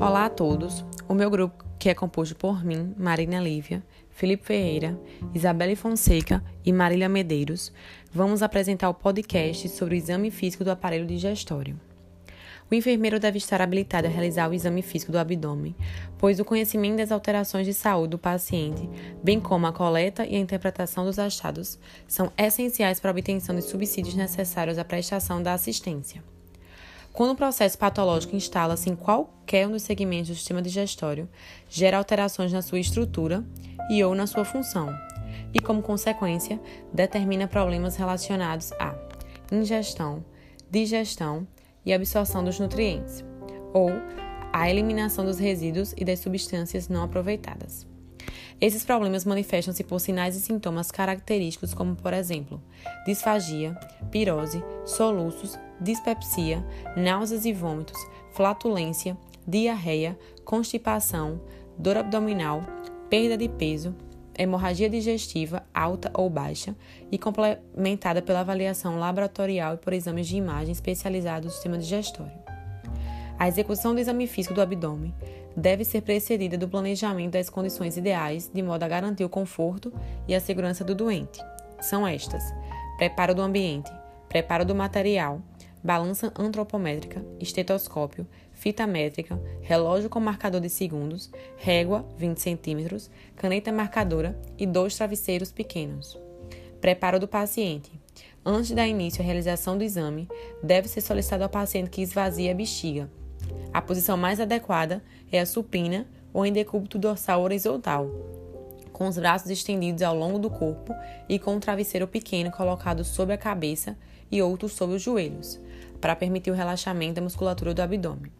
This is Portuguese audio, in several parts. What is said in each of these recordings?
Olá a todos. O meu grupo, que é composto por mim, Marina Lívia, Felipe Ferreira, Isabelle Fonseca e Marília Medeiros, vamos apresentar o podcast sobre o exame físico do aparelho digestório. O enfermeiro deve estar habilitado a realizar o exame físico do abdômen, pois o conhecimento das alterações de saúde do paciente, bem como a coleta e a interpretação dos achados, são essenciais para a obtenção de subsídios necessários à prestação da assistência. Quando o processo patológico instala-se em qualquer um dos segmentos do sistema digestório, gera alterações na sua estrutura e ou na sua função, e como consequência, determina problemas relacionados à ingestão, digestão e absorção dos nutrientes, ou a eliminação dos resíduos e das substâncias não aproveitadas. Esses problemas manifestam-se por sinais e sintomas característicos, como, por exemplo, disfagia, pirose, soluços, dispepsia, náuseas e vômitos, flatulência, diarreia, constipação, dor abdominal, perda de peso, hemorragia digestiva alta ou baixa e complementada pela avaliação laboratorial e por exames de imagem especializados do sistema digestório. A execução do exame físico do abdômen deve ser precedida do planejamento das condições ideais de modo a garantir o conforto e a segurança do doente. São estas: preparo do ambiente, preparo do material, balança antropométrica, estetoscópio, fita métrica, relógio com marcador de segundos, régua 20 cm, caneta marcadora e dois travesseiros pequenos. Preparo do paciente. Antes da início a realização do exame, deve ser solicitado ao paciente que esvazie a bexiga. A posição mais adequada é a supina ou em decúbito dorsal horizontal, com os braços estendidos ao longo do corpo e com um travesseiro pequeno colocado sobre a cabeça e outro sobre os joelhos, para permitir o relaxamento da musculatura do abdômen.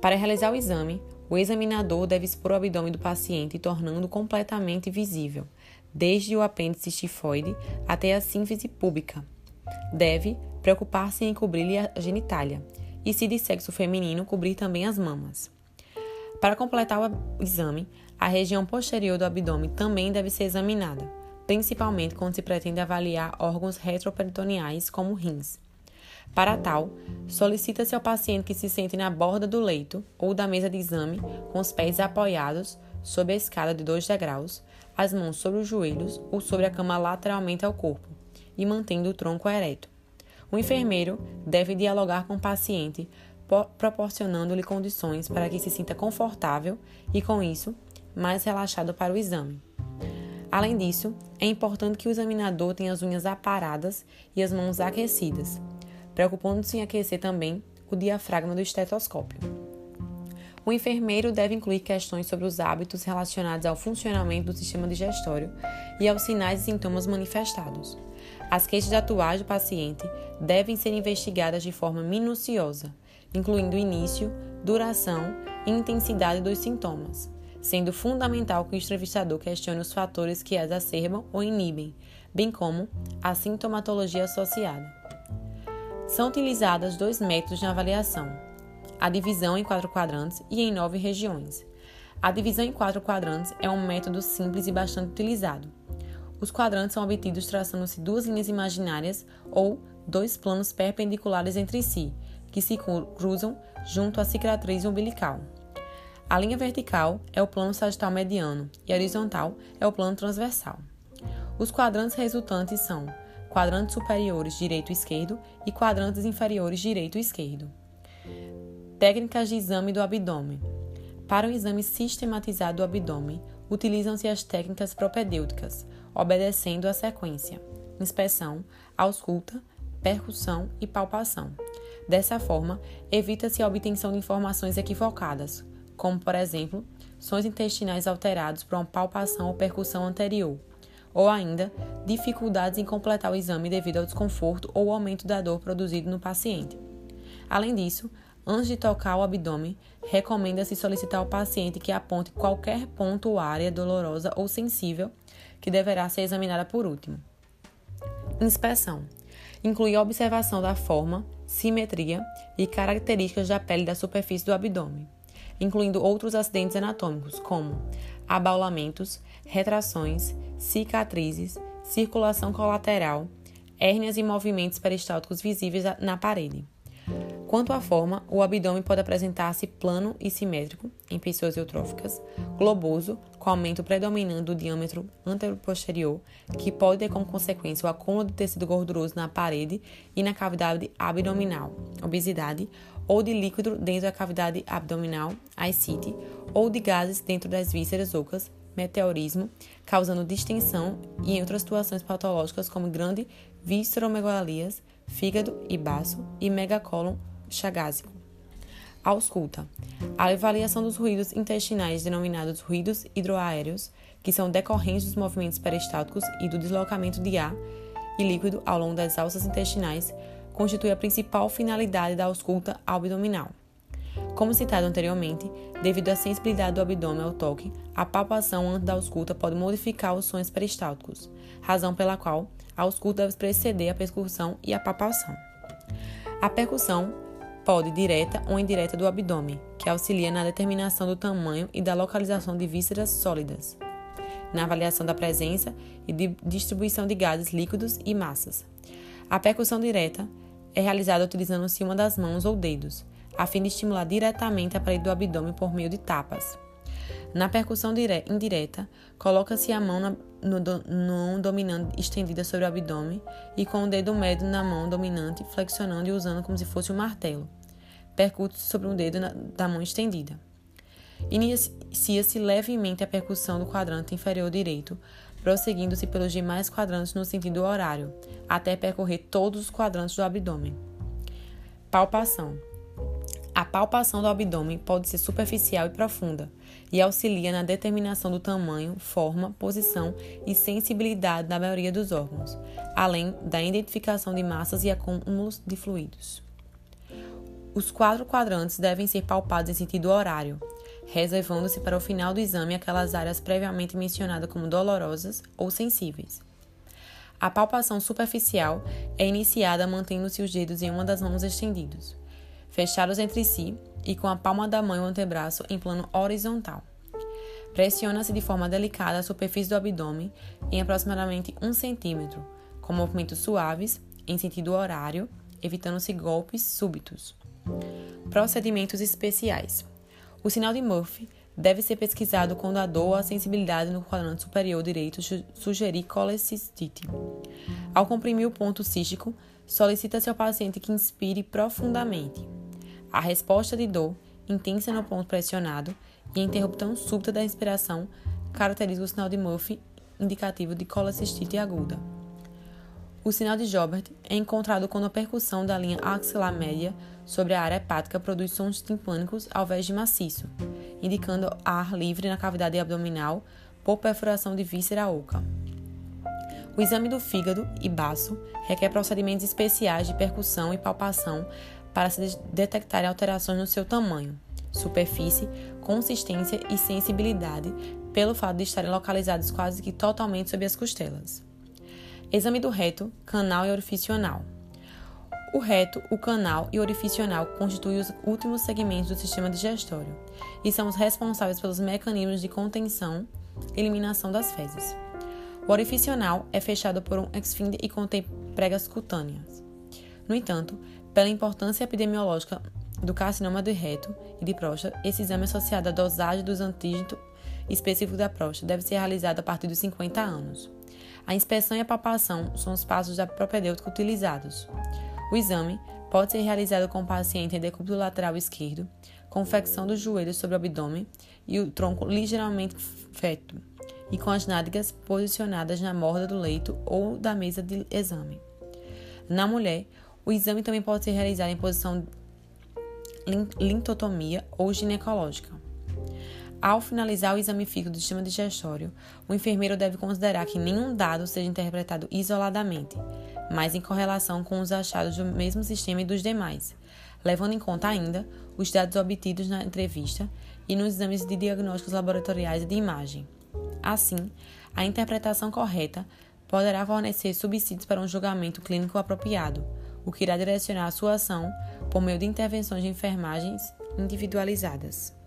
Para realizar o exame, o examinador deve expor o abdômen do paciente, tornando completamente visível, desde o apêndice tifoide até a sínfise púbica. Deve preocupar-se em cobrir-lhe a genitália e, se de sexo feminino, cobrir também as mamas. Para completar o exame, a região posterior do abdômen também deve ser examinada, principalmente quando se pretende avaliar órgãos retroperitoneais como rins. Para tal, solicita-se ao paciente que se sente na borda do leito ou da mesa de exame, com os pés apoiados sob a escada de 2 degraus, as mãos sobre os joelhos ou sobre a cama lateralmente ao corpo e mantendo o tronco ereto. O enfermeiro deve dialogar com o paciente, proporcionando-lhe condições para que se sinta confortável e, com isso, mais relaxado para o exame. Além disso, é importante que o examinador tenha as unhas aparadas e as mãos aquecidas, preocupando-se em aquecer também o diafragma do estetoscópio. O enfermeiro deve incluir questões sobre os hábitos relacionados ao funcionamento do sistema digestório e aos sinais e sintomas manifestados. As queixas atuais do paciente devem ser investigadas de forma minuciosa, incluindo início, duração e intensidade dos sintomas, sendo fundamental que o entrevistador questione os fatores que exacerbam ou inibem, bem como a sintomatologia associada. São utilizadas dois métodos na avaliação: a divisão em quatro quadrantes e em nove regiões. A divisão em quatro quadrantes é um método simples e bastante utilizado. Os quadrantes são obtidos traçando-se duas linhas imaginárias ou dois planos perpendiculares entre si, que se cruzam junto à cicatriz umbilical. A linha vertical é o plano sagital mediano e a horizontal é o plano transversal. Os quadrantes resultantes são quadrantes superiores direito e esquerdo e quadrantes inferiores direito e esquerdo. Técnicas de exame do abdômen. Para o exame sistematizado do abdômen, utilizam-se as técnicas propedêuticas, obedecendo a sequência: inspeção, ausculta, percussão e palpação. Dessa forma, evita-se a obtenção de informações equivocadas, como, por exemplo, sons intestinais alterados por uma palpação ou percussão anterior, ou ainda dificuldades em completar o exame devido ao desconforto ou aumento da dor produzido no paciente. Além disso, antes de tocar o abdômen, recomenda-se solicitar ao paciente que aponte qualquer ponto ou área dolorosa ou sensível que deverá ser examinada por último. Inspeção inclui a observação da forma, simetria e características da pele da superfície do abdômen, incluindo outros acidentes anatômicos, como abaulamentos, retrações, cicatrizes, circulação colateral, hérnias e movimentos peristálticos visíveis na parede. Quanto à forma, o abdômen pode apresentar-se plano e simétrico em pessoas eutróficas, globoso, com aumento predominante do diâmetro anteroposterior, que pode ter como consequência o acúmulo de tecido gorduroso na parede e na cavidade abdominal, obesidade, ou de líquido dentro da cavidade abdominal, ascite, ou de gases dentro das vísceras ocas, meteorismo, causando distensão e em outras situações patológicas como grande visceromegalias, fígado e baço e megacólon chagásico. Ausculta. A avaliação dos ruídos intestinais, denominados ruídos hidroaéreos, que são decorrentes dos movimentos peristálticos e do deslocamento de ar e líquido ao longo das alças intestinais, constitui a principal finalidade da ausculta abdominal. Como citado anteriormente, devido à sensibilidade do abdômen ao toque, a palpação antes da ausculta pode modificar os sons peristálticos, razão pela qual a ausculta deve preceder a percussão e a palpação. A percussão pode direta ou indireta do abdômen, que auxilia na determinação do tamanho e da localização de vísceras sólidas, na avaliação da presença e de distribuição de gases líquidos e massas. A percussão direta é realizada utilizando-se uma das mãos ou dedos, a fim de estimular diretamente a parede do abdômen por meio de tapas. Na percussão indireta, coloca-se a mão na, no, no dominante estendida sobre o abdômen e com o dedo médio na mão dominante flexionando e usando como se fosse um martelo. Percute-se sobre um dedo na, da mão estendida. Inicia-se levemente a percussão do quadrante inferior direito, prosseguindo-se pelos demais quadrantes no sentido horário, até percorrer todos os quadrantes do abdômen. Palpação. A palpação do abdômen pode ser superficial e profunda e auxilia na determinação do tamanho, forma, posição e sensibilidade da maioria dos órgãos, além da identificação de massas e acúmulos de fluidos. Os quatro quadrantes devem ser palpados em sentido horário, reservando-se para o final do exame aquelas áreas previamente mencionadas como dolorosas ou sensíveis. A palpação superficial é iniciada mantendo-se os dedos em uma das mãos estendidos, fechados entre si e com a palma da mão e o antebraço em plano horizontal. Pressiona-se de forma delicada a superfície do abdômen em aproximadamente 1 centímetro, com movimentos suaves, em sentido horário, evitando-se golpes súbitos. Procedimentos especiais. O sinal de Murphy deve ser pesquisado quando a dor ou a sensibilidade no quadrante superior direito sugerir colecistite. Ao comprimir o ponto cístico, solicita-se ao paciente que inspire profundamente. A resposta de dor, intensa no ponto pressionado, e a interrupção súbita da inspiração caracterizam o sinal de Murphy indicativo de colecistite aguda. O sinal de Jobert é encontrado quando a percussão da linha axilar média sobre a área hepática produz sons timpânicos ao invés de maciço, indicando ar livre na cavidade abdominal por perfuração de víscera oca. O exame do fígado e baço requer procedimentos especiais de percussão e palpação para se detectarem alterações no seu tamanho, superfície, consistência e sensibilidade, pelo fato de estarem localizados quase que totalmente sob as costelas. Exame do reto, canal e orifício anal. O reto, o canal e o orifício anal constituem os últimos segmentos do sistema digestório e são os responsáveis pelos mecanismos de contenção e eliminação das fezes. O orifício anal é fechado por um esfíncter e contém pregas cutâneas. No entanto, pela importância epidemiológica do carcinoma do reto e de próstata, esse exame associado à dosagem dos antígenos específicos da próstata deve ser realizado a partir dos 50 anos. A inspeção e a palpação são os passos da propedêutica utilizados. O exame pode ser realizado com o paciente em decúbito lateral esquerdo, com flexão dos joelhos sobre o abdômen e o tronco ligeiramente feto, e com as nádegas posicionadas na borda do leito ou da mesa de exame. Na mulher, o exame também pode ser realizado em posição lintotomia ou ginecológica. Ao finalizar o exame físico do sistema digestório, o enfermeiro deve considerar que nenhum dado seja interpretado isoladamente, mas em correlação com os achados do mesmo sistema e dos demais, levando em conta ainda os dados obtidos na entrevista e nos exames de diagnósticos laboratoriais e de imagem. Assim, a interpretação correta poderá fornecer subsídios para um julgamento clínico apropriado, o que irá direcionar a sua ação por meio de intervenções de enfermagens individualizadas.